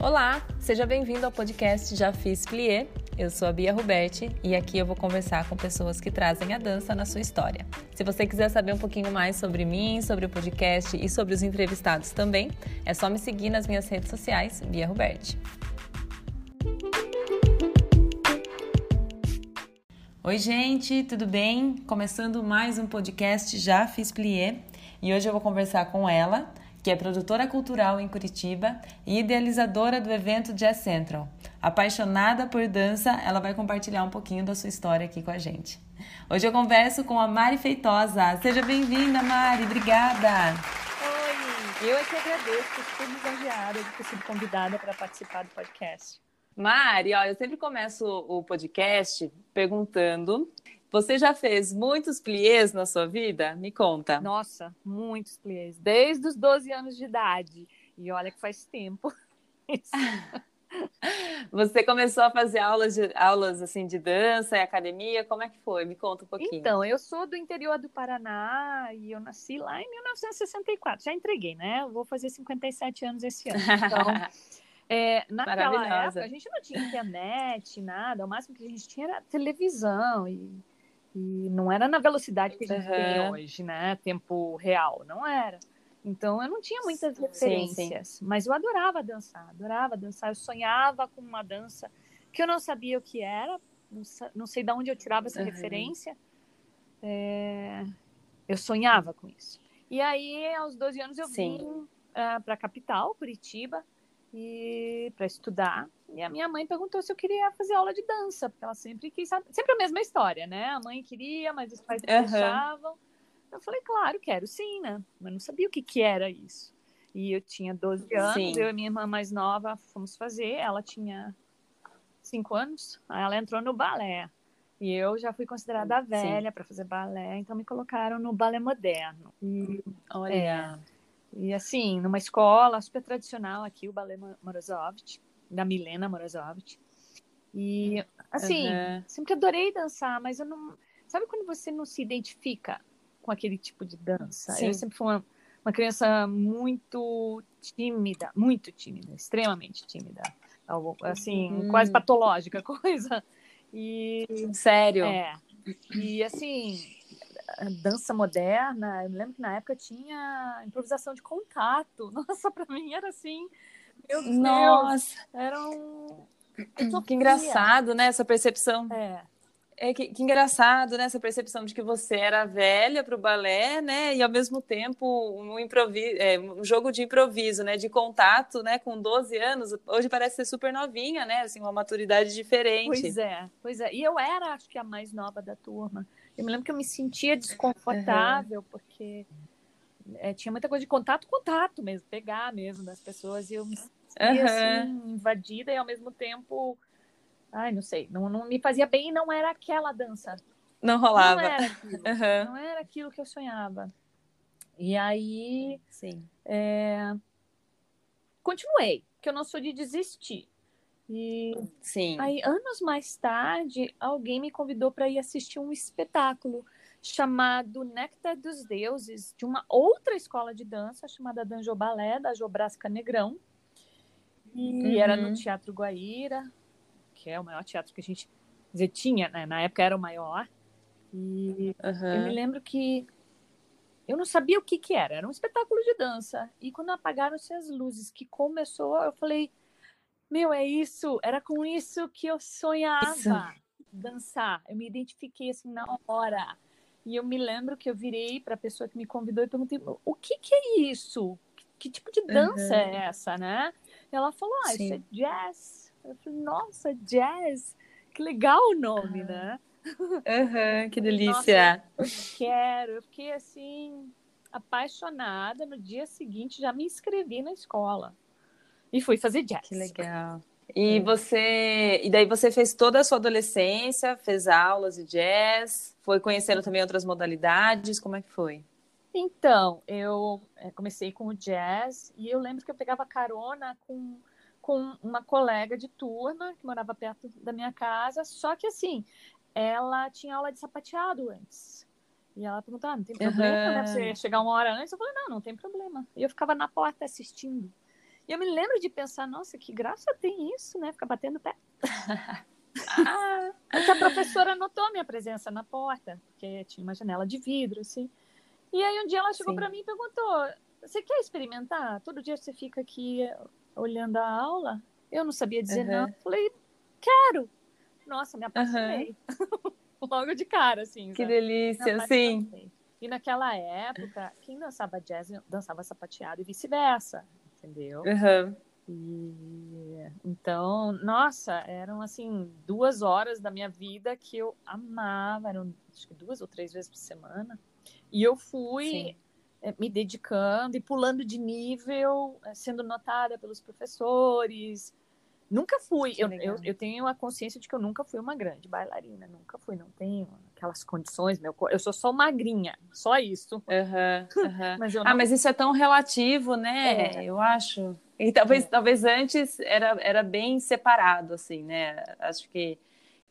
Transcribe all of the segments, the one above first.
Olá, seja bem-vindo ao podcast Já Fiz Plié. Eu sou a Bia Ruberti e aqui eu vou conversar com pessoas que trazem a dança na sua história. Se você quiser saber um pouquinho mais sobre mim, sobre o podcast e sobre os entrevistados também, é só me seguir nas minhas redes sociais, Bia Ruberti. Oi, gente, tudo bem? Começando mais um podcast Já Fiz Plié e hoje eu vou conversar com ela, que é produtora cultural em Curitiba e idealizadora do evento Jazz Central. Apaixonada por dança, ela vai compartilhar um pouquinho da sua história aqui com a gente. Hoje eu converso com a Mari Feitosa. Seja bem-vinda, Mari. Obrigada. Oi, eu é que agradeço, estou lisonjeada de ter sido convidada para participar do podcast. Mari, ó, eu sempre começo o podcast perguntando você já fez muitos pliés na sua vida? Me conta. Nossa, muitos pliés. Desde os 12 anos de idade. E olha que faz tempo. Você começou a fazer aulas, de, aulas assim de dança e academia? Como é que foi? Me conta um pouquinho. Então, eu sou do interior do Paraná e eu nasci lá em 1964. Já entreguei, né? Eu vou fazer 57 anos esse ano. Então, é, naquela época, a gente não tinha internet, nada. O máximo que a gente tinha era televisão e e não era na velocidade que a gente uhum. tem hoje, né? Tempo real, não era. Então eu não tinha muitas referências, sim. mas eu adorava dançar, adorava dançar. Eu sonhava com uma dança que eu não sabia o que era, não, sei de onde eu tirava essa uhum. referência. É... Eu sonhava com isso. E aí, aos 12 anos, eu sim. vim uh, ah, para a capital, Curitiba, e para estudar. E a minha mãe perguntou se eu queria fazer aula de dança, porque ela sempre quis saber. Sempre a mesma história, né? A mãe queria, mas os pais não uhum. deixavam. Eu falei, claro, quero sim, né? Mas não sabia o que, que era isso. E eu tinha 12 anos, sim. eu e minha irmã mais nova fomos fazer. Ela tinha 5 anos, aí ela entrou no balé. E eu já fui considerada velha para fazer balé, então me colocaram no balé moderno. E, Olha. É, e assim, numa escola super tradicional aqui, o balé Morozovich da Milena Morozovich. E, assim, uhum. sempre adorei dançar, mas eu não. Sabe quando você não se identifica com aquele tipo de dança? Sim. Eu sempre fui uma, uma criança muito tímida, muito tímida, extremamente tímida. Assim, hum. quase patológica coisa. E. Sério? É. E, assim, dança moderna, eu me lembro que na época tinha improvisação de contato. Nossa, para mim era assim meu Nossa. Deus, era um... Que engraçado, né? Essa percepção. É. É que, que, engraçado, né? Essa percepção de que você era velha para o balé, né? E ao mesmo tempo um, improviso, é, um jogo de improviso, né? De contato, né? Com 12 anos. Hoje parece ser super novinha, né? Assim, uma maturidade diferente. Pois é, pois é. E eu era, acho que, a mais nova da turma. Eu me lembro que eu me sentia desconfortável, uhum. porque é, tinha muita coisa de contato, contato mesmo, pegar mesmo das pessoas. E eu me sentia uhum. assim, invadida e ao mesmo tempo. Ai, não sei, não, não me fazia bem e não era aquela dança. Não rolava. Não era aquilo, uhum. não era aquilo que eu sonhava. E aí. Sim. É... Continuei, porque eu não sou de desistir. E Sim. aí, anos mais tarde, alguém me convidou para ir assistir um espetáculo chamado Néctar dos Deuses, de uma outra escola de dança chamada Danjo Balé, da Jobrasca Negrão. E uhum. era no Teatro Guaíra, que é o maior teatro que a gente dizer, tinha, né? Na época era o maior. E uhum. eu me lembro que eu não sabia o que que era, era um espetáculo de dança. E quando apagaram-se as luzes, que começou, eu falei, meu, é isso, era com isso que eu sonhava isso. dançar. Eu me identifiquei assim na hora. E eu me lembro que eu virei para a pessoa que me convidou e perguntei: o que, que é isso? Que, que tipo de dança uhum. é essa, né? E ela falou: ah, Sim. isso é jazz. Eu falei: nossa, jazz, que legal o nome, uhum. né? Uhum, que delícia. Nossa, eu quero. Eu fiquei assim, apaixonada. No dia seguinte, já me inscrevi na escola e fui fazer jazz. Que legal. E você, e daí você fez toda a sua adolescência, fez aulas de jazz, foi conhecendo também outras modalidades, como é que foi? Então, eu é, comecei com o jazz e eu lembro que eu pegava carona com, com uma colega de turma que morava perto da minha casa, só que assim, ela tinha aula de sapateado antes. E ela perguntou: ah, não tem problema, uhum. né? Você chegar uma hora antes? Eu falei: não, não tem problema. E eu ficava na porta assistindo. E eu me lembro de pensar, nossa, que graça tem isso, né? Ficar batendo pé. ah, a professora notou minha presença na porta, porque tinha uma janela de vidro, assim. E aí um dia ela chegou para mim e perguntou: Você quer experimentar? Todo dia você fica aqui olhando a aula? Eu não sabia dizer uhum. não. Falei, quero. Nossa, me apaixonei. Uhum. Logo de cara, assim. Que sabe? delícia, sim. E naquela época, quem dançava jazz dançava sapateado e vice-versa, entendeu? Uhum. E então, nossa, eram assim duas horas da minha vida que eu amava, eram acho que duas ou três vezes por semana. E eu fui Sim. Eh, me dedicando e pulando de nível, eh, sendo notada pelos professores. Nunca fui. Eu, eu, eu, tenho a consciência de que eu nunca fui uma grande bailarina. Nunca fui. Não tenho aquelas condições. Meu, eu sou só magrinha. Só isso. Uhum, uhum. mas não... Ah, mas isso é tão relativo, né? É. Eu acho. E talvez, é. talvez antes era, era bem separado, assim, né? Acho que,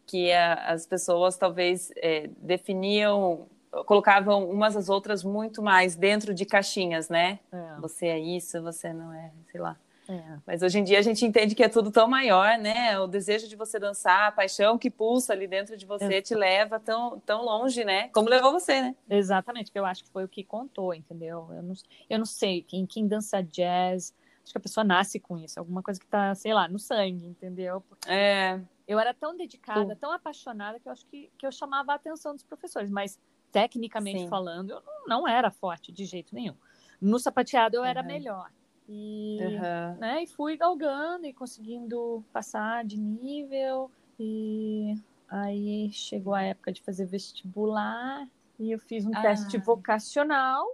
que a, as pessoas talvez é, definiam colocavam umas às outras muito mais dentro de caixinhas, né? É. Você é isso, você não é, sei lá. É. Mas hoje em dia a gente entende que é tudo tão maior, né? O desejo de você dançar, a paixão que pulsa ali dentro de você é. te leva tão, tão longe, né? Como levou você, né? Exatamente, que eu acho que foi o que contou, entendeu? Eu não, eu não sei, quem, quem dança jazz, acho que a pessoa nasce com isso, alguma coisa que tá, sei lá, no sangue, entendeu? Porque é. Eu era tão dedicada, tão apaixonada, que eu acho que, que eu chamava a atenção dos professores, mas tecnicamente Sim. falando, eu não, era forte de jeito nenhum. No sapateado eu uhum. era melhor. E, uhum. né, e fui galgando e conseguindo passar de nível. E aí chegou a época de fazer vestibular e eu fiz um ah. teste vocacional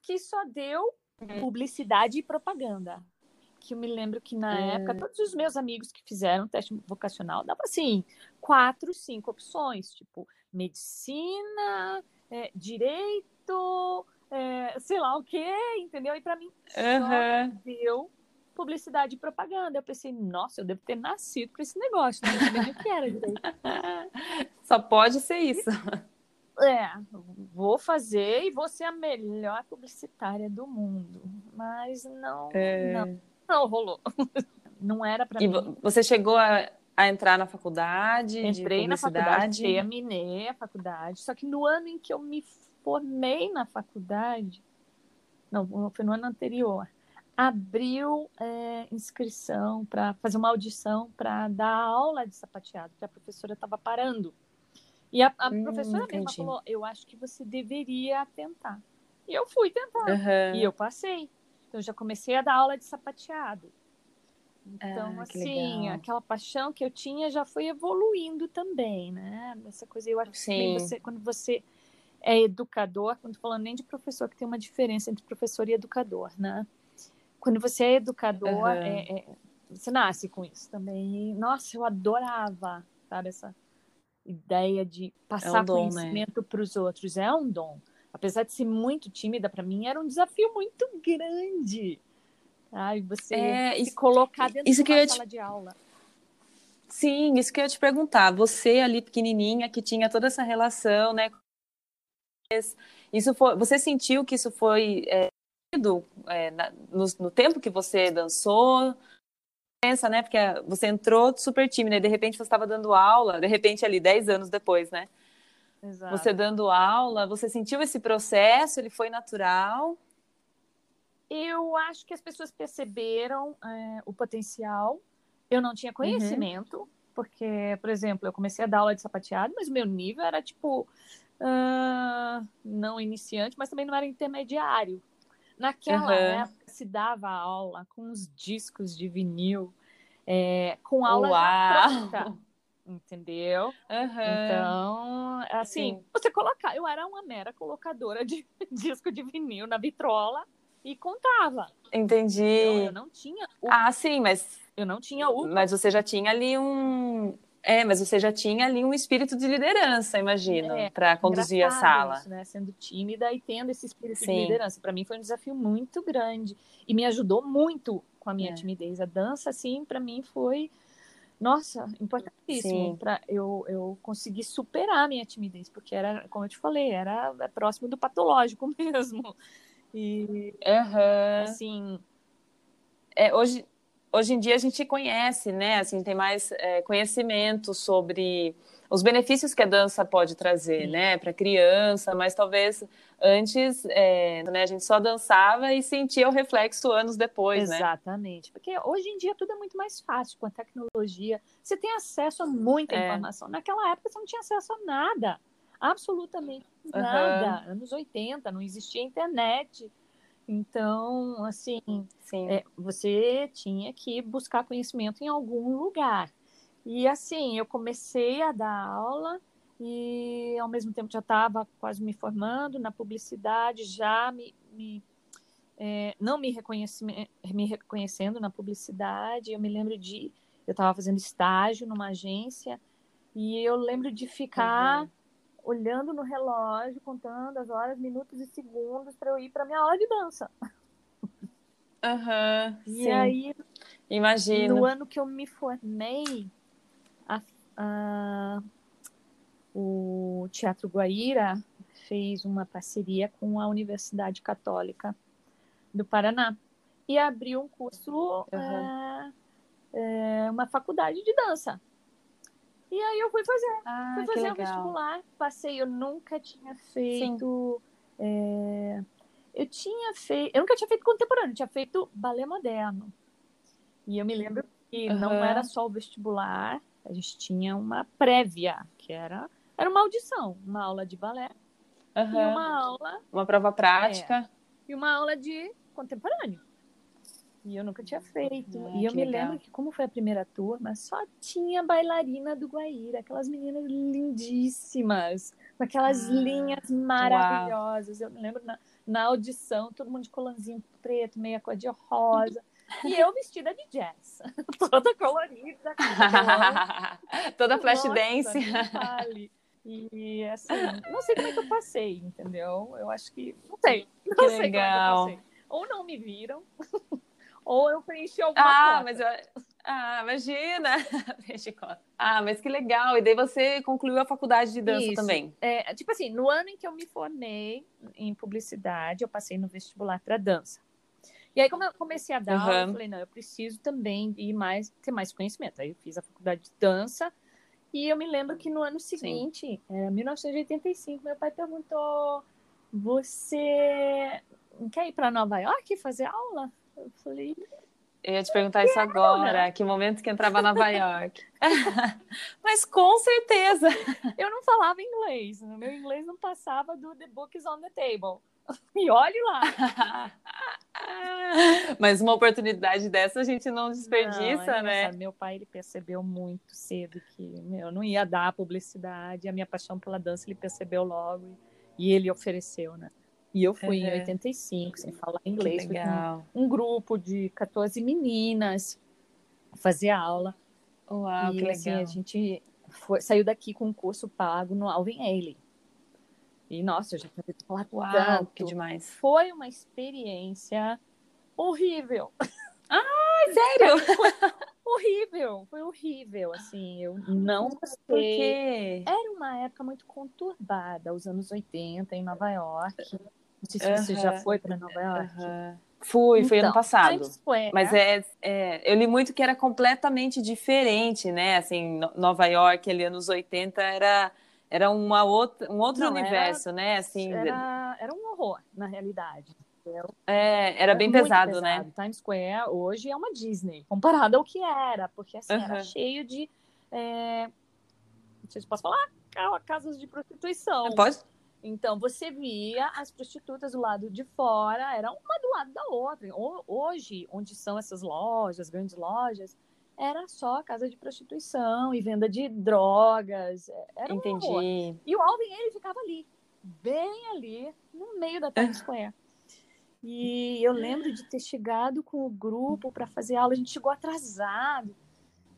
que só deu publicidade e propaganda. Que eu me lembro que na é. época todos os meus amigos que fizeram teste vocacional davam assim quatro, cinco opções, tipo medicina, é, direito, é, sei lá o quê, entendeu? E para mim uhum. só deu publicidade e propaganda. Eu pensei, nossa, eu devo ter nascido com esse negócio, não sabia o que era direito. Só pode ser isso. É, vou fazer e vou ser a melhor publicitária do mundo. Mas não, é... não, não rolou. Não era para mim. Você chegou a a entrar na faculdade Entrei na faculdade, terminei a faculdade. Só que no ano em que eu me formei na faculdade, não, foi no ano anterior, abriu é, inscrição para fazer uma audição para dar aula de sapateado, que a professora estava parando. E a, a hum, professora entendi. mesma falou: Eu acho que você deveria tentar. E eu fui tentar. Uhum. E eu passei. Então, já comecei a dar aula de sapateado. Então, ah, assim, aquela paixão que eu tinha já foi evoluindo também, né? Essa coisa, eu acho que você, quando você é educador, quando falando nem de professor, que tem uma diferença entre professor e educador, né? Quando você é educador, uhum. é, é, você nasce com isso também. E, nossa, eu adorava, sabe, essa ideia de passar é um dom, né? conhecimento né? para os outros. É um dom. Apesar de ser muito tímida, para mim era um desafio muito grande Ai, você é, se colocar dentro isso de uma sala te... de aula. Sim, isso que eu ia te perguntar. Você ali pequenininha, que tinha toda essa relação, né? Isso foi, você sentiu que isso foi é, no, no, tempo que você dançou? Pensa, né? Porque você entrou super tímida e de repente você estava dando aula, de repente ali, 10 anos depois, né? Exato. Você dando aula, você sentiu esse processo? Ele foi natural? Eu acho que as pessoas perceberam é, o potencial. Eu não tinha uhum. conhecimento, uhum. porque, por exemplo, eu comecei a dar aula de sapateado, mas o meu nível era tipo uh, não iniciante, mas também não era intermediário. Naquela uhum. época se dava aula com os discos de vinil, é, com aula pronta, entendeu? Uhum. Então, assim, Sim. você colocar, eu era uma mera colocadora de disco de vinil na vitrola e contava. Entendi. Eu, eu não tinha. O... Ah, sim, mas. Eu não tinha o. Mas você já tinha ali um. É, mas você já tinha ali um espírito de liderança, imagino, é, para conduzir a sala. Isso, né? Sendo tímida e tendo esse espírito sim. de liderança. Para mim foi um desafio muito grande e me ajudou muito com a minha é. timidez. A dança, assim, para mim foi nossa, importantíssimo para eu, eu conseguir superar a minha timidez, porque era, como eu te falei, era próximo do patológico mesmo. E, uhum. assim, é, hoje, hoje em dia a gente conhece, né? Assim, tem mais é, conhecimento sobre os benefícios que a dança pode trazer, Sim. né, para criança, mas talvez antes é, né, a gente só dançava e sentia o reflexo anos depois, Exatamente. né? Exatamente, porque hoje em dia tudo é muito mais fácil com a tecnologia. Você tem acesso a muita é. informação. Naquela época você não tinha acesso a nada, absolutamente nada. Uhum. Anos 80, não existia internet. Então, assim, é, você tinha que buscar conhecimento em algum lugar. E assim, eu comecei a dar aula e ao mesmo tempo já estava quase me formando na publicidade, já me, me é, não me, reconheci, me reconhecendo na publicidade. Eu me lembro de eu estava fazendo estágio numa agência e eu lembro de ficar uhum. Olhando no relógio, contando as horas, minutos e segundos para eu ir para minha aula de dança. Uhum, e sim. aí, imagino. No ano que eu me formei, a, a, o Teatro Guaíra fez uma parceria com a Universidade Católica do Paraná e abriu um curso, uhum. é, é, uma faculdade de dança. E aí eu fui fazer, ah, fui fazer o vestibular, passei, eu nunca tinha feito. É, eu tinha feito, eu nunca tinha feito contemporâneo, tinha feito balé moderno. E eu me lembro que uhum. não era só o vestibular, a gente tinha uma prévia, que era, era uma audição, uma aula de balé uhum. e uma aula... Uma prova prática. É, e uma aula de contemporâneo. E eu nunca tinha feito. Ah, e eu me legal. lembro que, como foi a primeira turma, só tinha bailarina do Guaíra, aquelas meninas lindíssimas, com aquelas ah, linhas maravilhosas. Uau. Eu me lembro na, na audição, todo mundo de colanzinho preto, meia cor de rosa. E eu vestida de jazz, toda colorida. toda flash Nossa, dance. E assim, não sei como é que eu passei, entendeu? Eu acho que. Não sei. Não que sei legal. é que eu passei. Ou não me viram, ou eu preenchi alguma ah, Mas eu... Ah, imagina! ah, mas que legal! E daí você concluiu a faculdade de dança Isso. também? É, tipo assim, no ano em que eu me formei em publicidade, eu passei no vestibular para dança. E aí, como eu comecei a dar, uhum. eu falei, não, eu preciso também ir mais, ter mais conhecimento. Aí eu fiz a faculdade de dança. E eu me lembro que no ano seguinte, é, 1985, meu pai perguntou: Você quer ir para Nova York fazer aula? Eu falei. Eu ia te perguntar isso agora, que momento que entrava Nova York. Mas com certeza. Eu não falava inglês, o meu inglês não passava do The Book is on the Table. E olhe lá. Mas uma oportunidade dessa a gente não desperdiça, não, é né? Meu pai ele percebeu muito cedo que meu, não ia dar publicidade, a minha paixão pela dança ele percebeu logo e ele ofereceu, né? E eu fui uhum. em 85, sem falar inglês, legal. um grupo de 14 meninas fazer aula. Uau, e, que assim, legal. a gente foi, saiu daqui com um curso pago no Alvin Ailey. E, nossa, eu já tinha falar Uau, tanto. que demais. Foi uma experiência horrível. Ah, sério? horrível, foi horrível, assim, eu não gostei. Era uma época muito conturbada, os anos 80 em Nova York. Não sei se você já foi para Nova York. Fui, fui então, ano passado. Mas é, é, eu li muito que era completamente diferente, né? Assim, Nova York, ali anos 80, era era uma outra, um outro Não, universo, era, né? Assim, era, era um horror, na realidade. É, era, era bem pesado, né? pesado, né? Times Square hoje é uma Disney, comparado ao que era, porque assim, uhum. era cheio de. É... Não sei se posso falar, casas de prostituição. Pode? Então você via as prostitutas do lado de fora, era uma do lado da outra. Hoje, onde são essas lojas, grandes lojas, era só casa de prostituição e venda de drogas. É, era um Entendi. Horror. E o Alvin, ele ficava ali, bem ali, no meio da Times Square. E eu lembro de ter chegado com o grupo para fazer aula, a gente chegou atrasado.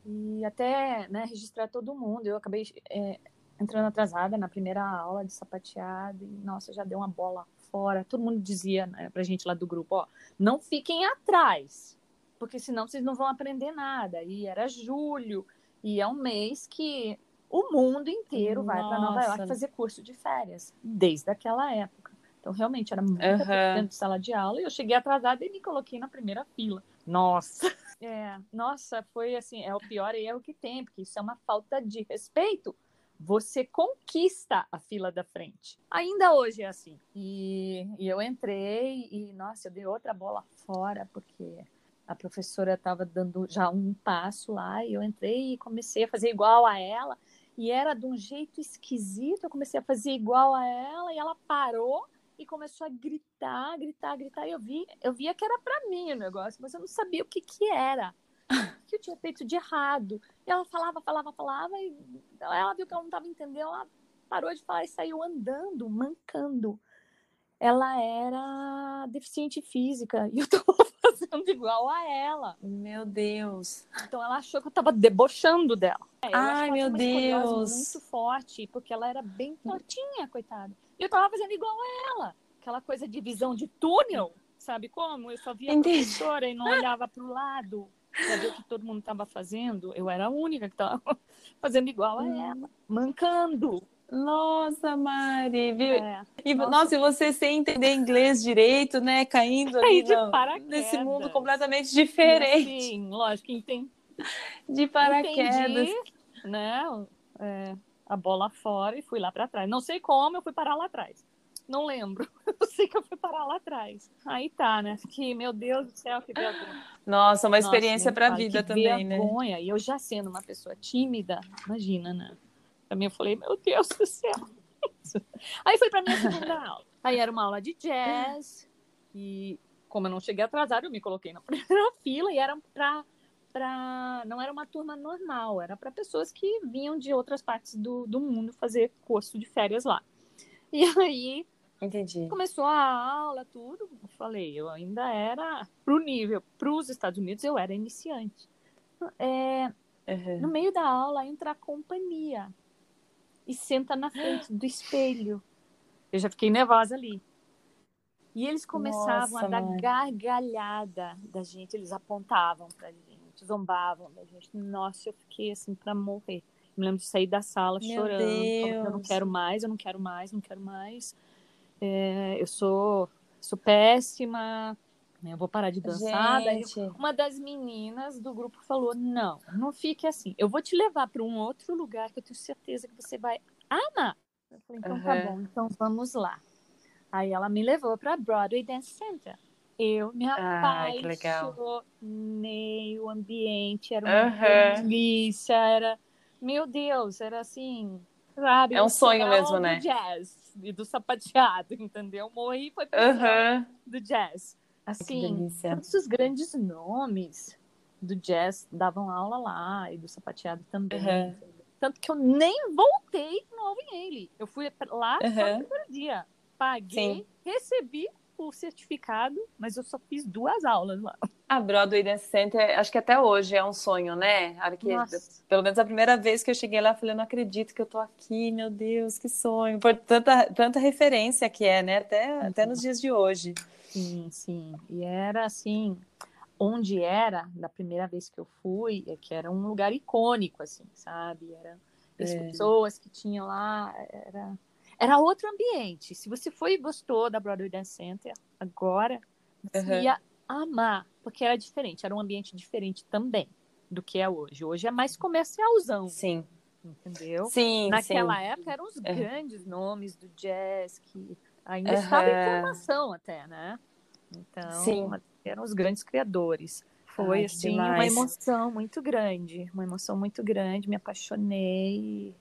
E até né, registrar todo mundo. Eu acabei é, entrando atrasada na primeira aula de sapateado. E, nossa, já deu uma bola fora. Todo mundo dizia né, pra gente lá do grupo, ó, não fiquem atrás porque senão vocês não vão aprender nada. E era julho, e é um mês que o mundo inteiro Nossa. vai para Nova York fazer curso de férias, desde aquela época. Então, realmente, era muito uhum. dentro de sala de aula. E eu cheguei atrasada e me coloquei na primeira fila. Nossa! É, nossa, foi assim, é o pior erro que tem, porque isso é uma falta de respeito. Você conquista a fila da frente. Ainda hoje é assim. E, e eu entrei e, nossa, eu dei outra bola fora, porque a professora estava dando já um passo lá e eu entrei e comecei a fazer igual a ela e era de um jeito esquisito. Eu comecei a fazer igual a ela e ela parou e começou a gritar, gritar, gritar. E eu vi, eu via que era para mim o negócio, mas eu não sabia o que que era, que eu tinha feito de errado. E ela falava, falava, falava e ela viu que ela não estava entendendo, ela parou de falar e saiu andando, mancando. Ela era deficiente física e eu estava fazendo igual a ela. Meu Deus. Então ela achou que eu estava debochando dela. É, Ai, meu Deus. Muito forte, porque ela era bem fortinha, coitada. E eu tava fazendo igual a ela. Aquela coisa de visão de túnel, sabe como? Eu só via Entendi. a professora e não olhava para o lado para ver o que todo mundo estava fazendo. Eu era a única que estava fazendo igual a hum. ela, mancando. Nossa, Mari, viu? É. E, nossa. nossa, e você sem entender inglês direito, né? Caindo ali no, nesse mundo completamente diferente. Sim, lógico, entendi de paraquedas. Entendi, né? É, a bola fora e fui lá para trás. Não sei como eu fui parar lá atrás. Não lembro. Eu sei que eu fui parar lá atrás. Aí tá, né? Que, meu Deus do céu, que vergonha. Nossa, uma experiência para a vida também, né? vergonha. né? E eu já sendo uma pessoa tímida, imagina, né? Pra mim eu falei, meu Deus do céu. Aí foi pra minha segunda aula. Aí era uma aula de jazz. E como eu não cheguei atrasada, eu me coloquei na primeira fila e era para para. Não era uma turma normal, era para pessoas que vinham de outras partes do, do mundo fazer curso de férias lá. E aí. Entendi. Começou a aula, tudo. Eu falei, eu ainda era pro nível, para os Estados Unidos, eu era iniciante. É, uhum. No meio da aula entra a companhia e senta na frente do espelho. Eu já fiquei nervosa ali. E eles começavam Nossa, a dar mãe. gargalhada da gente, eles apontavam pra gente gente, zombavam da gente. Nossa, eu fiquei assim para morrer. Me lembro de sair da sala Meu chorando. Eu não quero mais, eu não quero mais, não quero mais. É, eu sou, sou péssima, né, eu vou parar de dançar. Daí, uma das meninas do grupo falou: Não, não fique assim. Eu vou te levar para um outro lugar que eu tenho certeza que você vai amar. Eu falei: Então uhum. tá bom, então vamos lá. Aí ela me levou para Broadway Dance Center. Eu me apaixonei o ambiente, era uma uhum. delícia, era, meu Deus, era assim, sabe? É um sonho mesmo, do né? jazz e do sapateado, entendeu? Morri foi uhum. do jazz. Assim, todos os grandes nomes do jazz davam aula lá e do sapateado também. Uhum. Tanto que eu nem voltei no Alvin Ailey. Eu fui lá uhum. só no primeiro dia. Paguei, Sim. recebi o certificado, mas eu só fiz duas aulas lá. A Broadway Dance Center, acho que até hoje é um sonho, né? Que, pelo menos a primeira vez que eu cheguei lá, eu falei, não acredito que eu tô aqui, meu Deus, que sonho. Por tanta, tanta referência que é, né? Até, uhum. até nos dias de hoje. Sim, sim. E era assim, onde era, da primeira vez que eu fui, é que era um lugar icônico, assim, sabe? Era as é. pessoas que tinham lá, era era outro ambiente. Se você foi e gostou da Broadway Dance Center agora, você uhum. ia amar, porque era diferente, era um ambiente diferente também do que é hoje. Hoje é mais comercialzão. Sim. Entendeu? Sim. Naquela sim. época eram os uhum. grandes nomes do jazz que ainda uhum. estava em formação até, né? Então, sim. eram os grandes criadores. Foi Ai, assim demais. uma emoção muito grande, uma emoção muito grande, me apaixonei,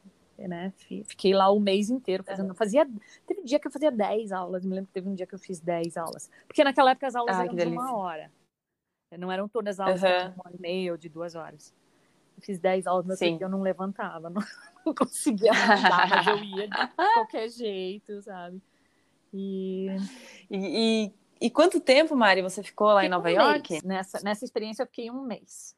né? Fiquei lá o mês inteiro fazendo. Fazia, teve um dia que eu fazia 10 aulas, me lembro que teve um dia que eu fiz 10 aulas. Porque naquela época as aulas ah, eram de uma hora. Não eram todas as aulas uhum. de uma hora e meia ou de duas horas. Eu fiz 10 aulas, mas eu não levantava, não, não conseguia mas eu ia de qualquer jeito, sabe? E... e, e, e quanto tempo, Mari, você ficou lá fiquei em Nova um York? Mês. Nessa, nessa experiência eu fiquei um mês.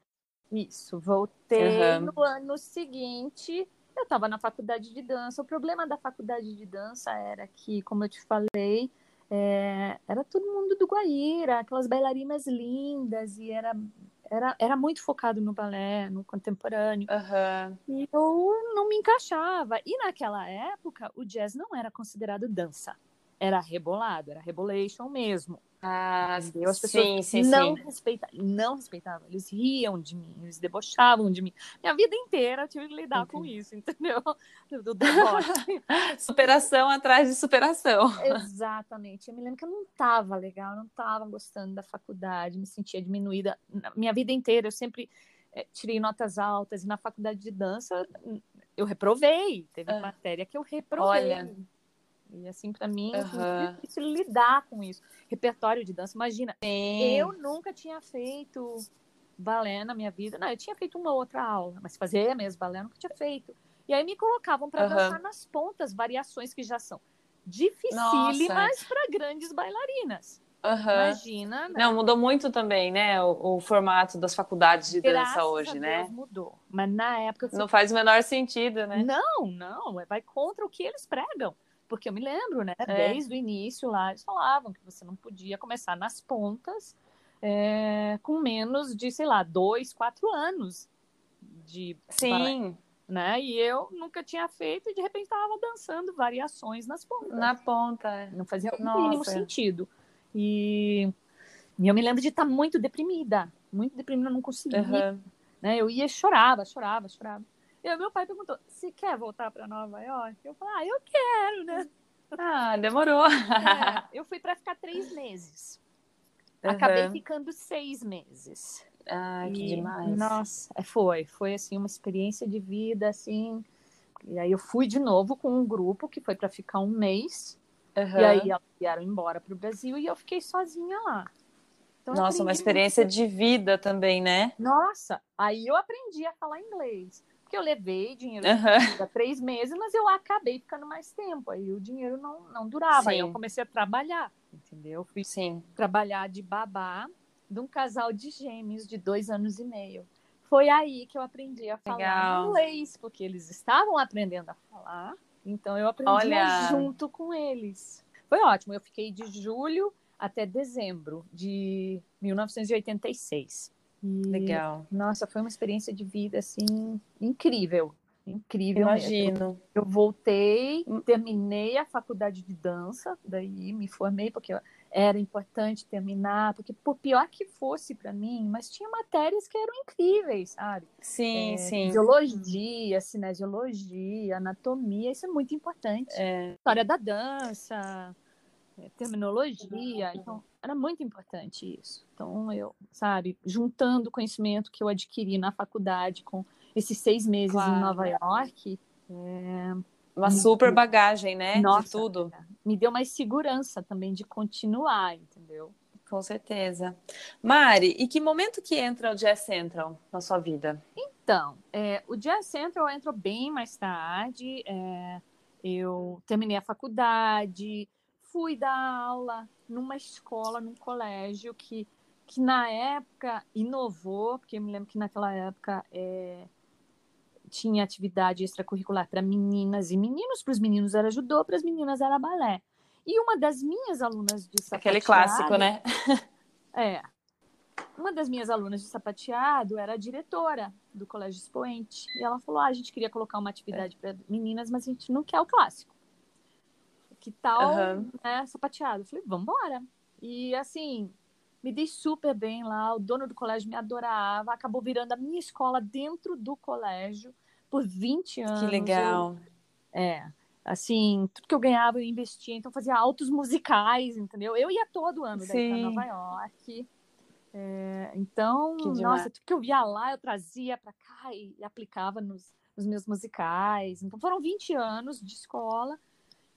Isso, voltei uhum. no ano seguinte eu estava na faculdade de dança. O problema da faculdade de dança era que, como eu te falei, é, era todo mundo do Guaíra, aquelas bailarinas lindas, e era, era, era muito focado no balé, no contemporâneo. Uhum. E eu não me encaixava. E naquela época, o jazz não era considerado dança. Era rebolado, era rebolation mesmo. Ah, entendeu? As pessoas sim, sim, não, sim. Respeita, não respeitavam, eles riam de mim, eles debochavam de mim. Minha vida inteira eu tive que lidar com isso, entendeu? Do deboche. superação atrás de superação. Exatamente. Eu me lembro que eu não estava legal, eu não estava gostando da faculdade, me sentia diminuída. Minha vida inteira eu sempre é, tirei notas altas, e na faculdade de dança eu reprovei. Teve ah. matéria que eu reprovei. Olha e assim, para mim, uhum. é difícil lidar com isso. Repertório de dança, imagina. Sim. Eu nunca tinha feito balé na minha vida. Não, eu tinha feito uma outra aula, mas fazer mesmo balé eu nunca tinha feito. E aí me colocavam para uhum. dançar nas pontas, variações que já são dificílimas para grandes bailarinas. Uhum. Imagina. Né? Não, mudou muito também, né? O, o formato das faculdades de Graças dança hoje, né? Deus mudou. Mas na época. Não faz o menor sentido, né? Não, não. Vai contra o que eles pregam. Porque eu me lembro, né? É. Desde o início lá, eles falavam que você não podia começar nas pontas é, com menos de, sei lá, dois, quatro anos de Sim. né? E eu nunca tinha feito e de repente estava dançando variações nas pontas. Na ponta. É. Não fazia o mínimo sentido. E, e, eu me lembro de estar tá muito deprimida, muito deprimida, não conseguia. Uhum. Né? Eu ia chorava, chorava, chorava. E meu pai perguntou: se quer voltar para Nova York? Eu falei: ah, eu quero, né? Ah, demorou. É, eu fui para ficar três meses. Uhum. Acabei ficando seis meses. Ah, que e, demais. Nossa, é, foi. Foi, assim, uma experiência de vida, assim. E aí eu fui de novo com um grupo que foi para ficar um mês. Uhum. E aí elas vieram embora para o Brasil e eu fiquei sozinha lá. Então, Nossa, uma experiência muito. de vida também, né? Nossa, aí eu aprendi a falar inglês porque eu levei dinheiro uhum. três meses, mas eu acabei ficando mais tempo. Aí o dinheiro não, não durava. Sim. Aí eu comecei a trabalhar, entendeu? Fui Sim. trabalhar de babá de um casal de gêmeos de dois anos e meio. Foi aí que eu aprendi a falar Legal. inglês, porque eles estavam aprendendo a falar, então eu aprendi Olha... junto com eles. Foi ótimo. Eu fiquei de julho até dezembro de 1986. E, Legal. Nossa, foi uma experiência de vida assim incrível. Incrível. Imagino. Mesmo. Eu voltei, terminei a faculdade de dança, daí me formei porque era importante terminar, porque por pior que fosse para mim, mas tinha matérias que eram incríveis, sabe? Sim, é, sim. Fisiologia, cinesiologia, anatomia, isso é muito importante. É. História da dança, terminologia, então era muito importante isso. Então, eu, sabe, juntando o conhecimento que eu adquiri na faculdade com esses seis meses claro. em Nova York. É... Uma super bagagem, né? Nossa, de tudo. Me deu mais segurança também de continuar, entendeu? Com certeza. Mari, e que momento que entra o Jazz Central na sua vida? Então, é, o Jazz Central entrou bem mais tarde. É, eu terminei a faculdade, fui dar aula numa escola, num colégio que, que na época inovou, porque eu me lembro que naquela época é, tinha atividade extracurricular para meninas e meninos, para os meninos era judô, para as meninas era balé. E uma das minhas alunas de sapateado... Aquele clássico, né? é. Uma das minhas alunas de sapateado era a diretora do Colégio Expoente. E ela falou, ah, a gente queria colocar uma atividade é. para meninas, mas a gente não quer o clássico que tal, uhum. né, sapateado. Eu falei, vamos embora. E assim, me dei super bem lá, o dono do colégio me adorava, acabou virando a minha escola dentro do colégio por 20 anos. Que legal. Eu, é, assim, tudo que eu ganhava eu investia, então fazia altos musicais, entendeu? Eu ia todo ano daí para Nova York. É, então, nossa, tudo que eu via lá eu trazia para cá e aplicava nos, nos meus musicais. Então foram 20 anos de escola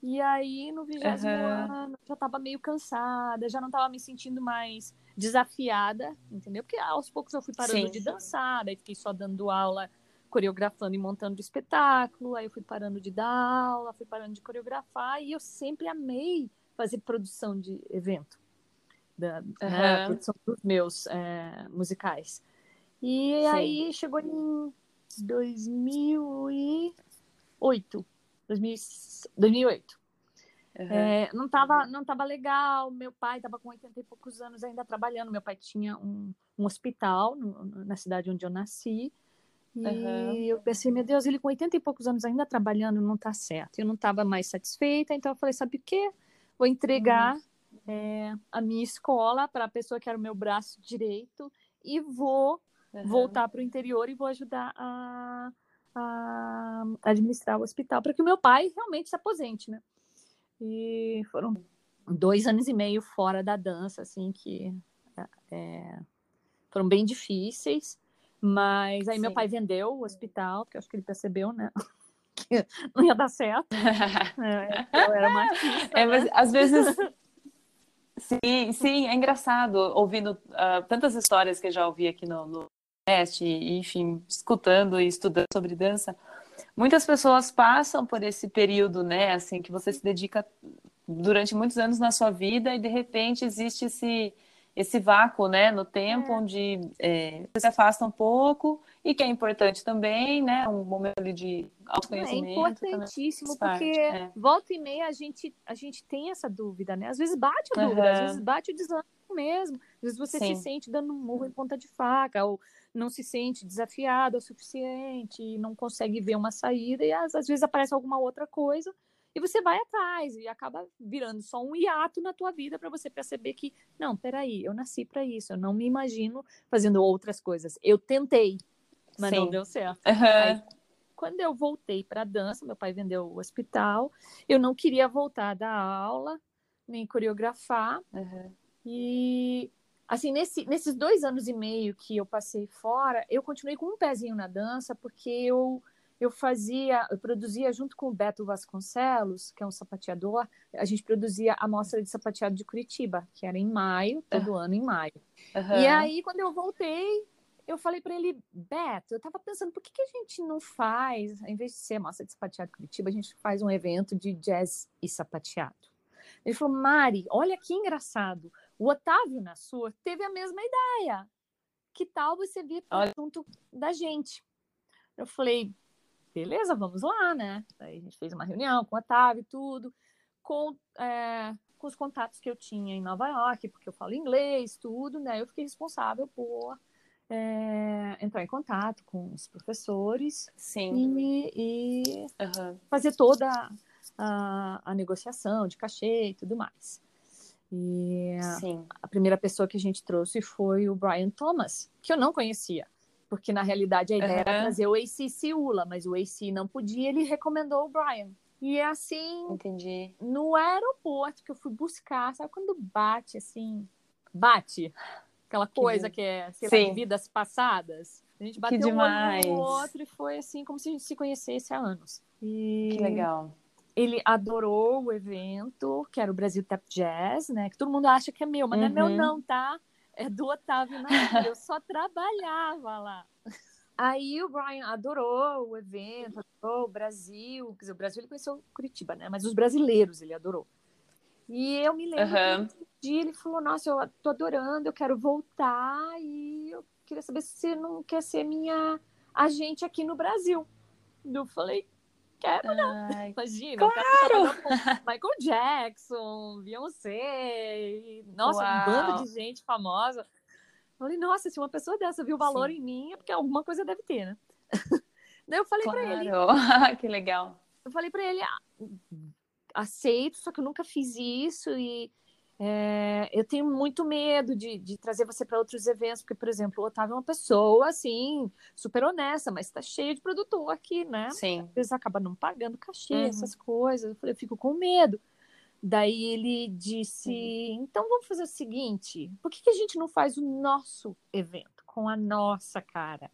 e aí, no vigésimo uhum. ano, já estava meio cansada, já não estava me sentindo mais desafiada, entendeu? Porque aos poucos eu fui parando Sim. de dançar, daí fiquei só dando aula, coreografando e montando espetáculo, aí eu fui parando de dar aula, fui parando de coreografar, e eu sempre amei fazer produção de evento, da uhum. né, produção dos meus é, musicais. E Sim. aí chegou em 2008, 2008. Uhum. É, não estava não tava legal, meu pai estava com 80 e poucos anos ainda trabalhando, meu pai tinha um, um hospital no, na cidade onde eu nasci, e uhum. eu pensei, meu Deus, ele com 80 e poucos anos ainda trabalhando não está certo, eu não estava mais satisfeita, então eu falei, sabe o quê? Vou entregar uhum. é, a minha escola para a pessoa que era o meu braço direito e vou voltar para o interior e vou ajudar a, a administrar o hospital para que o meu pai realmente se aposente, né? E foram dois anos e meio fora da dança, assim, que é, foram bem difíceis. Mas aí Sim. meu pai vendeu o hospital, porque acho que ele percebeu, né? que não ia dar certo. é, eu era machista. É, né? às vezes. Sim, sim, é engraçado ouvindo uh, tantas histórias que eu já ouvi aqui no, no podcast, enfim, escutando e estudando sobre dança. Muitas pessoas passam por esse período, né, assim, que você se dedica durante muitos anos na sua vida e de repente existe esse esse vácuo, né, no tempo é. onde é, você se afasta um pouco e que é importante também, né, um momento ali de autoconhecimento. É importantíssimo porque é. volta e meia a gente a gente tem essa dúvida, né? Às vezes bate a dúvida, uhum. às vezes bate o desânimo mesmo, às vezes você Sim. se sente dando um murro em ponta de faca ou não se sente desafiado o suficiente, não consegue ver uma saída e às, às vezes aparece alguma outra coisa e você vai atrás e acaba virando só um hiato na tua vida para você perceber que, não, peraí, eu nasci para isso, eu não me imagino fazendo outras coisas. Eu tentei, mas Sim. não deu certo. Uhum. Aí, quando eu voltei para dança, meu pai vendeu o hospital, eu não queria voltar da aula, nem coreografar. Uhum. E assim, nesse, nesses dois anos e meio que eu passei fora, eu continuei com um pezinho na dança, porque eu eu fazia, eu produzia junto com o Beto Vasconcelos, que é um sapateador, a gente produzia a mostra de sapateado de Curitiba, que era em maio, todo uhum. ano em maio. Uhum. E aí, quando eu voltei, eu falei para ele, Beto, eu estava pensando, por que, que a gente não faz, em vez de ser mostra de sapateado de Curitiba, a gente faz um evento de jazz e sapateado. Ele falou, Mari, olha que engraçado, o Otávio Nassur teve a mesma ideia. Que tal você vir para o assunto da gente? Eu falei, beleza, vamos lá, né? Aí a gente fez uma reunião com o Otávio e tudo, com, é, com os contatos que eu tinha em Nova York, porque eu falo inglês, tudo, né? Eu fiquei responsável por é, entrar em contato com os professores Sim. e, e uhum. fazer toda a, a, negociação de cachê e tudo mais. E Sim. a primeira pessoa que a gente trouxe foi o Brian Thomas, que eu não conhecia porque na realidade a ideia uhum. era trazer o AC Ciula, mas o AC não podia, ele recomendou o Brian. E é assim, entendi. No aeroporto que eu fui buscar, sabe quando bate assim, bate aquela coisa que, que é, sei Sim. lá, vidas passadas. A gente bateu um no outro e foi assim como se a gente se conhecesse há anos. E... Que legal. Ele adorou o evento, que era o Brasil Tap Jazz, né? Que todo mundo acha que é meu, mas uhum. não é meu uhum. não, tá? é do Otávio Nair. Eu só trabalhava lá. Aí o Brian adorou o evento, adorou o Brasil. Quer dizer, o Brasil ele conheceu Curitiba, né? Mas os brasileiros ele adorou. E eu me lembro uhum. que um dia ele falou: Nossa, eu tô adorando, eu quero voltar e eu queria saber se você não quer ser minha agente aqui no Brasil. Eu falei: quero, não. Ai, Imagina, claro. Michael Jackson, Beyoncé, nossa, Uau. um bando de gente famosa. Eu falei, nossa, se uma pessoa dessa viu valor Sim. em mim, é porque alguma coisa deve ter, né? Daí eu falei claro. para ele. que legal. Eu falei para ele, ah, aceito, só que eu nunca fiz isso e é, eu tenho muito medo de, de trazer você para outros eventos, porque, por exemplo, o Otávio é uma pessoa, assim, super honesta, mas está cheio de produtor aqui, né? Sim. Às vezes acaba não pagando cachê, uhum. essas coisas. Eu falei, eu fico com medo. Daí ele disse, uhum. então vamos fazer o seguinte, por que, que a gente não faz o nosso evento com a nossa cara?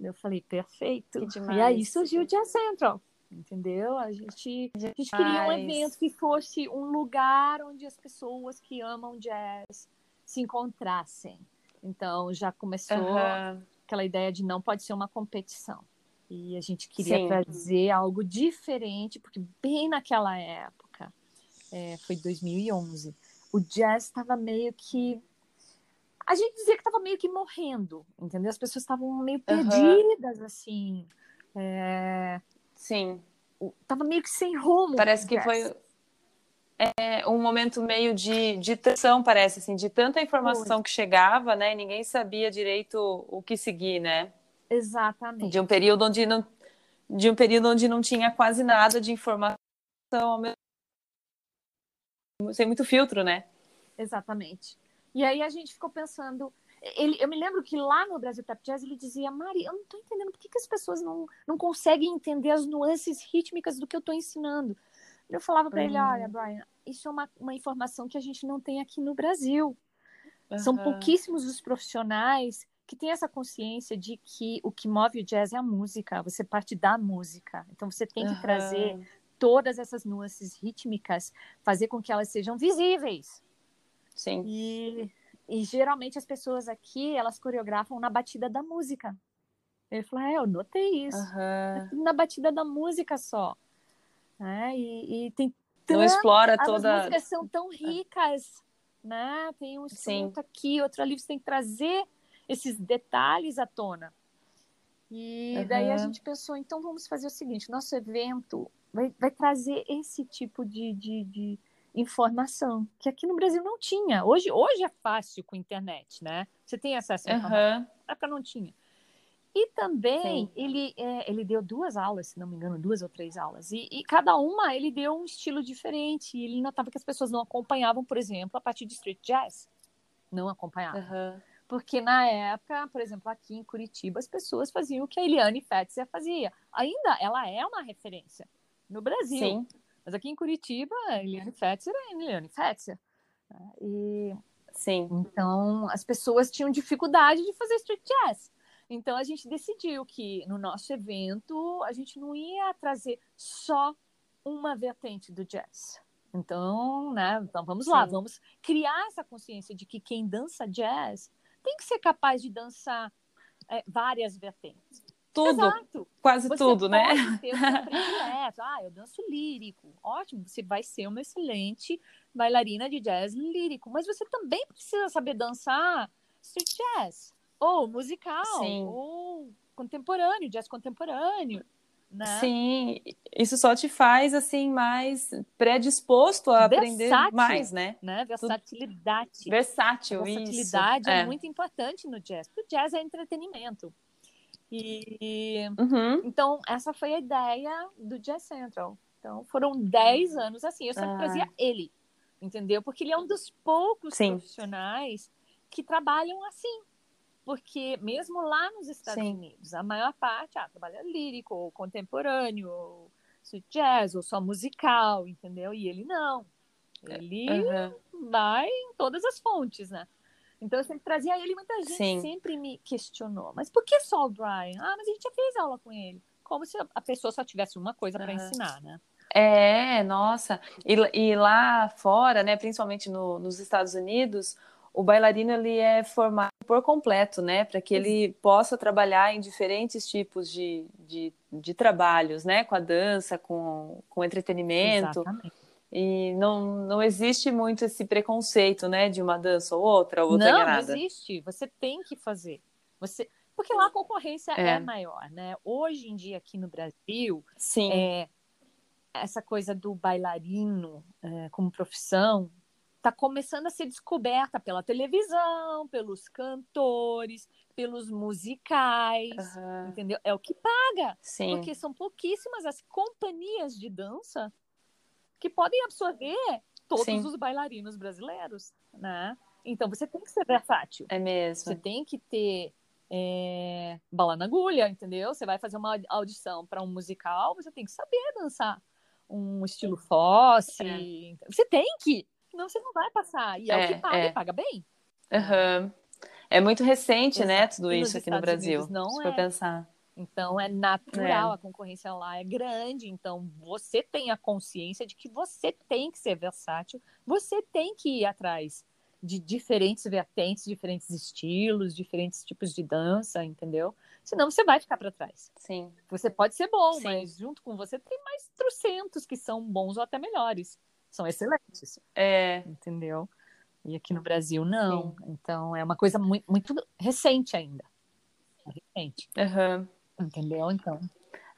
Eu falei, perfeito. E aí surgiu o Jazz Central entendeu? A gente, a gente queria um evento que fosse um lugar onde as pessoas que amam jazz se encontrassem. Então já começou uhum. aquela ideia de não pode ser uma competição. E a gente queria Sim. trazer algo diferente, porque bem naquela época, é, foi 2011, o jazz estava meio que a gente dizia que estava meio que morrendo, entendeu? As pessoas estavam meio perdidas, uhum. assim. É... Sim. Tava meio que sem rumo. Parece que foi é, um momento meio de, de tensão, parece, assim, de tanta informação foi. que chegava, né? E ninguém sabia direito o que seguir, né? Exatamente. De um período onde não, de um período onde não tinha quase nada de informação ao mesmo sem muito filtro, né? Exatamente. E aí a gente ficou pensando, ele, eu me lembro que lá no Brasil Tap Jazz ele dizia, Mari, eu não estou entendendo por que, que as pessoas não, não conseguem entender as nuances rítmicas do que eu estou ensinando. Eu falava para uhum. ele, olha, Brian, isso é uma, uma informação que a gente não tem aqui no Brasil. Uhum. São pouquíssimos os profissionais que têm essa consciência de que o que move o jazz é a música, você parte da música. Então você tem que uhum. trazer todas essas nuances rítmicas, fazer com que elas sejam visíveis. Sim. E e geralmente as pessoas aqui, elas coreografam na batida da música. Ele falou, é, eu notei isso. Uhum. Na batida da música só. É, e, e, tem Não explora toda... As músicas são tão ricas, né? Tem um instrumento aqui, outro ali, você tem que trazer esses detalhes à tona. E uhum. daí a gente pensou, então vamos fazer o seguinte, nosso evento vai, vai trazer esse tipo de, de, de informação, que aqui no Brasil não tinha. Hoje, hoje é fácil com a internet, né? Você tem acesso à informação. Uhum. Na época não tinha. E também ele, é, ele deu duas aulas, se não me engano, duas ou três aulas. E, e, cada uma ele deu um estilo diferente. E ele notava que as pessoas não acompanhavam, por exemplo, a partir de street jazz. Não acompanhavam. Uhum. Porque na época, por exemplo, aqui em Curitiba, as pessoas faziam o que a Eliane Fetzer fazia. Ainda ela é uma referência no Brasil. Sim. Mas aqui em Curitiba, Eliane Fetzer é Eliane Fetzer. E, Sim. Então, as pessoas tinham dificuldade de fazer street jazz. Então, a gente decidiu que no nosso evento a gente não ia trazer só uma vertente do jazz. Então, né, então vamos Sim. lá, vamos criar essa consciência de que quem dança jazz tem que ser capaz de dançar é, várias vertentes tudo, Exato. quase você tudo, né? Ah, eu danço lírico. Ótimo, você vai ser uma excelente bailarina de jazz lírico, mas você também precisa saber dançar street jazz, ou musical, Sim. ou contemporâneo, jazz contemporâneo. Né? Sim, isso só te faz assim mais predisposto a Versátil, aprender mais, né? né? Versatilidade. Versátil, Versatilidade é. é muito importante no jazz. O jazz é entretenimento. E uhum. então essa foi a ideia do Jazz Central. Então foram 10 anos assim, eu sempre ah. trazia ele, entendeu? Porque ele é um dos poucos Sim. profissionais que trabalham assim. Porque mesmo lá nos Estados Sim. Unidos, a maior parte ah, trabalha lírico, ou contemporâneo, ou jazz, ou só musical, entendeu? E ele não. Ele uhum. vai em todas as fontes, né? Então eu sempre trazia ele, muita gente Sim. sempre me questionou. Mas por que só o Brian? Ah, mas a gente já fez aula com ele. Como se a pessoa só tivesse uma coisa para uhum. ensinar, né? É, nossa. E, e lá fora, né, principalmente no, nos Estados Unidos, o bailarino ele é formado por completo, né, para que ele possa trabalhar em diferentes tipos de, de, de, trabalhos, né, com a dança, com, com entretenimento. Exatamente. E não, não existe muito esse preconceito, né, de uma dança ou outra, ou outra não, Não, existe. Você tem que fazer. Você, porque lá a concorrência é. é maior, né? Hoje em dia aqui no Brasil, Sim. É, essa coisa do bailarino é, como profissão está começando a ser descoberta pela televisão, pelos cantores, pelos musicais, uhum. entendeu? É o que paga, Sim. porque são pouquíssimas as companhias de dança que podem absorver todos Sim. os bailarinos brasileiros, né? Então você tem que ser versátil. É mesmo. Você tem que ter é, bala na agulha, entendeu? Você vai fazer uma audição para um musical, você tem que saber dançar um estilo Fosse. É. Você tem que, senão você não vai passar. E é, é o que paga é. e paga bem. Uhum. É muito recente, né, Exato. né, tudo isso aqui Estados no Brasil. Unidos não se for é. pensar. Então é natural, é. a concorrência lá é grande, então você tem a consciência de que você tem que ser versátil, você tem que ir atrás de diferentes vertentes, diferentes estilos, diferentes tipos de dança, entendeu? Senão você vai ficar para trás. Sim. Você pode ser bom, Sim. mas junto com você tem mais trocentos que são bons ou até melhores. São excelentes. É. Entendeu? E aqui no Brasil não. Sim. Então é uma coisa muito, muito recente ainda. Recente. Uhum. Entendeu? Então.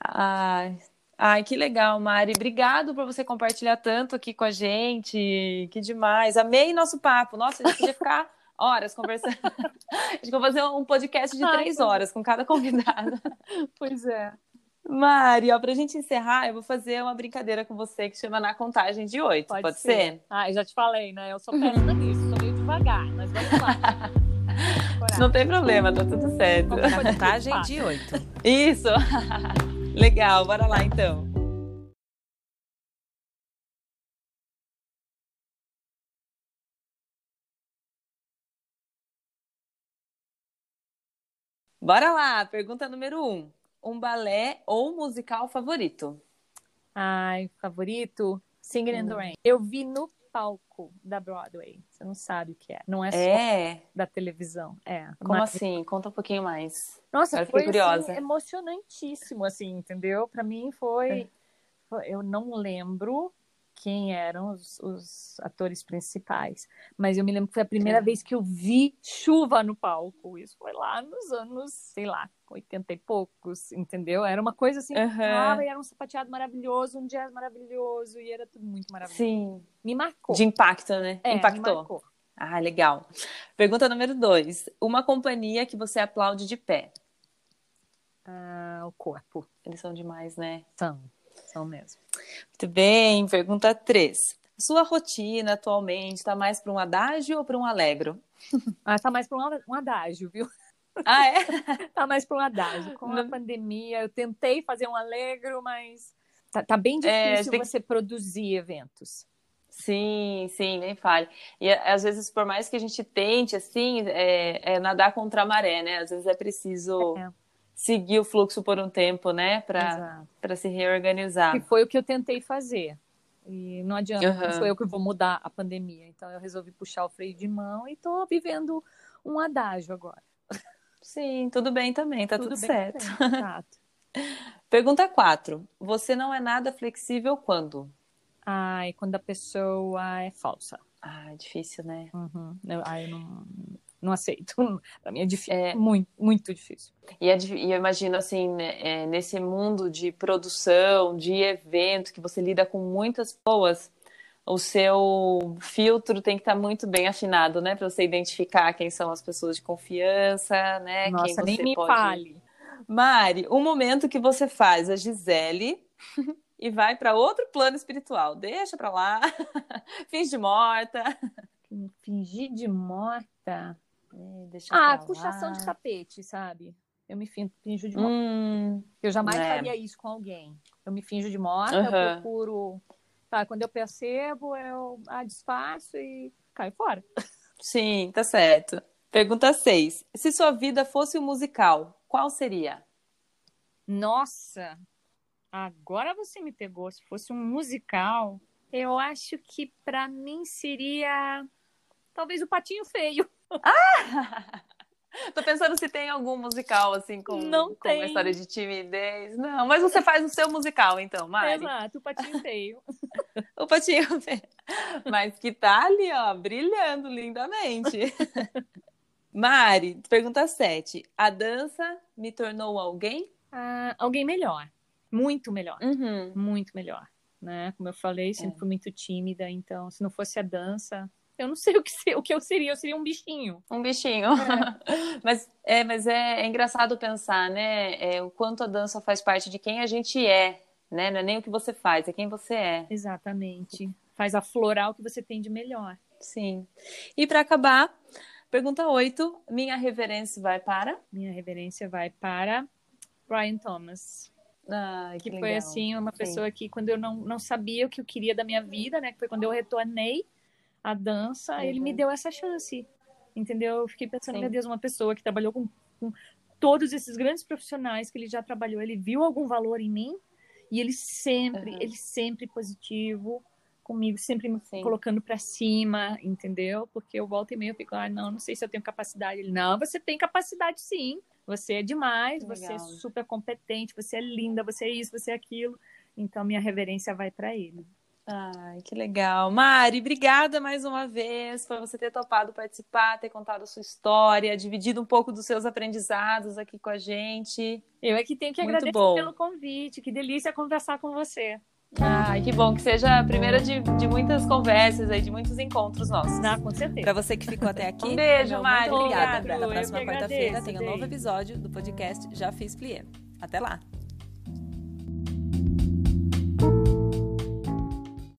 Ai, ai, que legal, Mari. Obrigado por você compartilhar tanto aqui com a gente. Que demais. Amei nosso papo. Nossa, a gente podia ficar horas conversando. a gente vai fazer um podcast de três horas com cada convidada. Pois é. Mari, ó, pra gente encerrar, eu vou fazer uma brincadeira com você que chama na contagem de oito. Pode, Pode ser. ser? Ah, eu já te falei, né? Eu sou péssima nisso, sou meio devagar, mas vamos lá. Não tem problema, tá tudo certo. Contagem de oito. Isso. Legal, bora lá então. Bora lá, pergunta número um. Um balé ou musical favorito? Ai, favorito? Singing in the hum. Rain. Eu vi no palco da Broadway. Você não sabe o que é. Não é só é. da televisão. É. Como mas... assim? Conta um pouquinho mais. Nossa, Eu foi assim, curiosa. Assim, emocionantíssimo, assim, entendeu? Para mim foi... É. foi... Eu não lembro quem eram os, os, atores principais. Mas eu me lembro que foi a primeira é. vez que eu vi chuva no palco. Isso foi lá nos anos, sei lá, 80 e poucos, entendeu? Era uma coisa assim, uhum. e era um sapateado maravilhoso, um jazz maravilhoso, e era tudo muito maravilhoso. Sim. Me marcou. De impacto, né? É, Impactou. Ah, legal. Pergunta número dois. Uma companhia que você aplaude de pé. Ah, o corpo. Eles são demais, né? São. São mesmo. Muito bem, pergunta 3. Sua rotina atualmente está mais para um adágio ou para um alegro? Ah, está mais para um adágio, viu? Ah, é? tá mais para um adágio. Com a pandemia, eu tentei fazer um alegro, mas tá, tá bem é, difícil é, você que... produzir eventos. Sim, sim, nem fale. E às vezes, por mais que a gente tente, assim, é, é nadar contra a maré, né? Às vezes é preciso é seguir o fluxo por um tempo, né? Para se reorganizar. E foi o que eu tentei fazer. E não adianta, uhum. não sou eu que vou mudar a pandemia. Então eu resolvi puxar o freio de mão e estou vivendo um adágio agora. Sim, tudo bem também, tá tudo, tudo certo. Exato. Pergunta 4. Você não é nada flexível quando? Ai, quando a pessoa é falsa. Ah, é difícil, né? Uhum. Eu, ai, eu não, não aceito. Para mim é, difícil, é muito, muito difícil. E, é, e eu imagino assim, né, é, nesse mundo de produção, de evento, que você lida com muitas pessoas, o seu filtro tem que estar tá muito bem afinado, né? Para você identificar quem são as pessoas de confiança, né? Nossa, quem você nem me pode... fale. Mari, um momento que você faz a Gisele e vai para outro plano espiritual. Deixa para lá. Finge de morta. Fingir de morta. É, ah, puxação de tapete, sabe? Eu me finjo de morta. Hum, eu jamais é. faria isso com alguém. Eu me finjo de morta, uhum. eu procuro. Tá, quando eu percebo, eu ah, disfarço e caio fora. Sim, tá certo. Pergunta 6. Se sua vida fosse um musical, qual seria? Nossa, agora você me pegou. Se fosse um musical, eu acho que para mim seria talvez o Patinho Feio. Ah! Tô pensando se tem algum musical, assim, com, não com uma história de timidez. Não, mas você faz o seu musical, então, Mari. Exato, o Patinho Feio. o Patinho Feio. Mas que tá ali, ó, brilhando lindamente. Mari, pergunta 7. A dança me tornou alguém? Ah, alguém melhor. Muito melhor. Uhum. Muito melhor. Né? Como eu falei, sempre é. fui muito tímida, então se não fosse a dança, eu não sei o que, ser, o que eu seria, eu seria um bichinho. Um bichinho. É. mas é, mas é, é, engraçado pensar, né? É, o quanto a dança faz parte de quem a gente é, né? Não é nem o que você faz, é quem você é. Exatamente. Faz aflorar o que você tem de melhor. Sim. E para acabar, pergunta 8, minha reverência vai para? Minha reverência vai para Brian Thomas. Ah, que, que foi assim uma Sim. pessoa que quando eu não, não sabia o que eu queria da minha vida, né, que foi quando eu retornei a dança, uhum. ele me deu essa chance. Entendeu? Eu fiquei pensando, Sim. meu Deus, uma pessoa que trabalhou com, com todos esses grandes profissionais que ele já trabalhou, ele viu algum valor em mim e ele sempre, uhum. ele sempre positivo comigo, sempre me Sim. colocando para cima, entendeu? Porque eu volto e meio fico, ah, não, não sei se eu tenho capacidade. Ele, não, você tem capacidade sim. Você é demais, Legal. você é super competente, você é linda, você é isso, você é aquilo. Então minha reverência vai para ele. Ai, que legal. Mari, obrigada mais uma vez por você ter topado participar, ter contado a sua história, dividido um pouco dos seus aprendizados aqui com a gente. Eu é que tenho que Muito agradecer bom. pelo convite. Que delícia conversar com você. Ai, que bom que seja a primeira de, de muitas conversas aí, de muitos encontros nossos. Ah, com certeza. Para você que ficou até aqui. Um beijo, Mari. Muito obrigada. Na próxima quarta-feira tem um novo episódio do podcast Já Fiz Plié. Até lá.